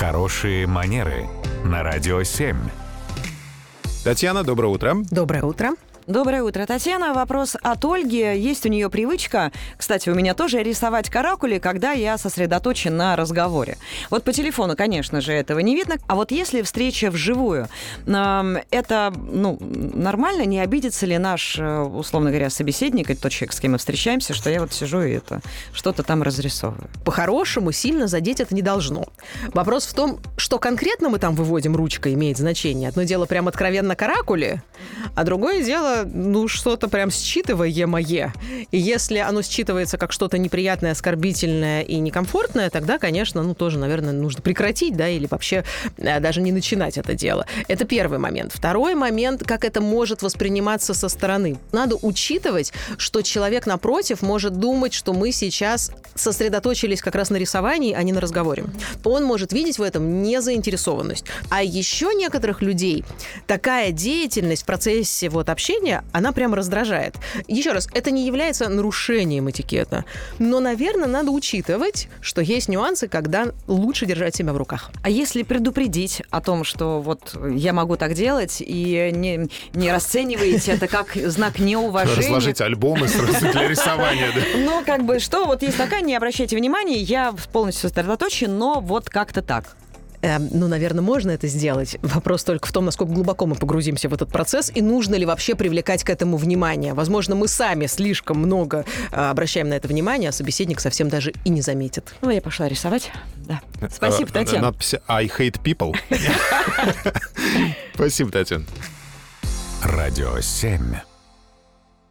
Хорошие манеры на радио 7. Татьяна, доброе утро. Доброе утро. Доброе утро, Татьяна. Вопрос от Ольги. Есть у нее привычка, кстати, у меня тоже рисовать каракули, когда я сосредоточен на разговоре. Вот по телефону, конечно же, этого не видно. А вот если встреча вживую, это ну, нормально? Не обидится ли наш, э, условно говоря, собеседник, или тот человек, с кем мы встречаемся, что я вот сижу и это что-то там разрисовываю? По-хорошему, сильно задеть это не должно. Вопрос в том, что конкретно мы там выводим ручкой, имеет значение. Одно дело прям откровенно каракули, а другое дело ну, что-то прям считываемое. И если оно считывается как что-то неприятное, оскорбительное и некомфортное, тогда, конечно, ну, тоже, наверное, нужно прекратить, да, или вообще э, даже не начинать это дело. Это первый момент. Второй момент, как это может восприниматься со стороны. Надо учитывать, что человек напротив может думать, что мы сейчас сосредоточились как раз на рисовании, а не на разговоре. Он может видеть в этом незаинтересованность. А еще некоторых людей такая деятельность в процессе вот общения она прям раздражает. Еще раз, это не является нарушением этикета. Но, наверное, надо учитывать, что есть нюансы, когда лучше держать себя в руках. А если предупредить о том, что вот я могу так делать, и не, не расцениваете это как знак неуважения... Разложить альбомы для рисования? Ну, как бы, что вот есть такая, не обращайте внимания, я полностью сосредоточен, но вот как-то так. Э, ну, наверное, можно это сделать. Вопрос только в том, насколько глубоко мы погрузимся в этот процесс и нужно ли вообще привлекать к этому внимание. Возможно, мы сами слишком много э, обращаем на это внимание, а собеседник совсем даже и не заметит. Ну, я пошла рисовать. Да. Спасибо, э, Татьяна. Надпись «I hate people». Спасибо, Татьяна. Радио 7.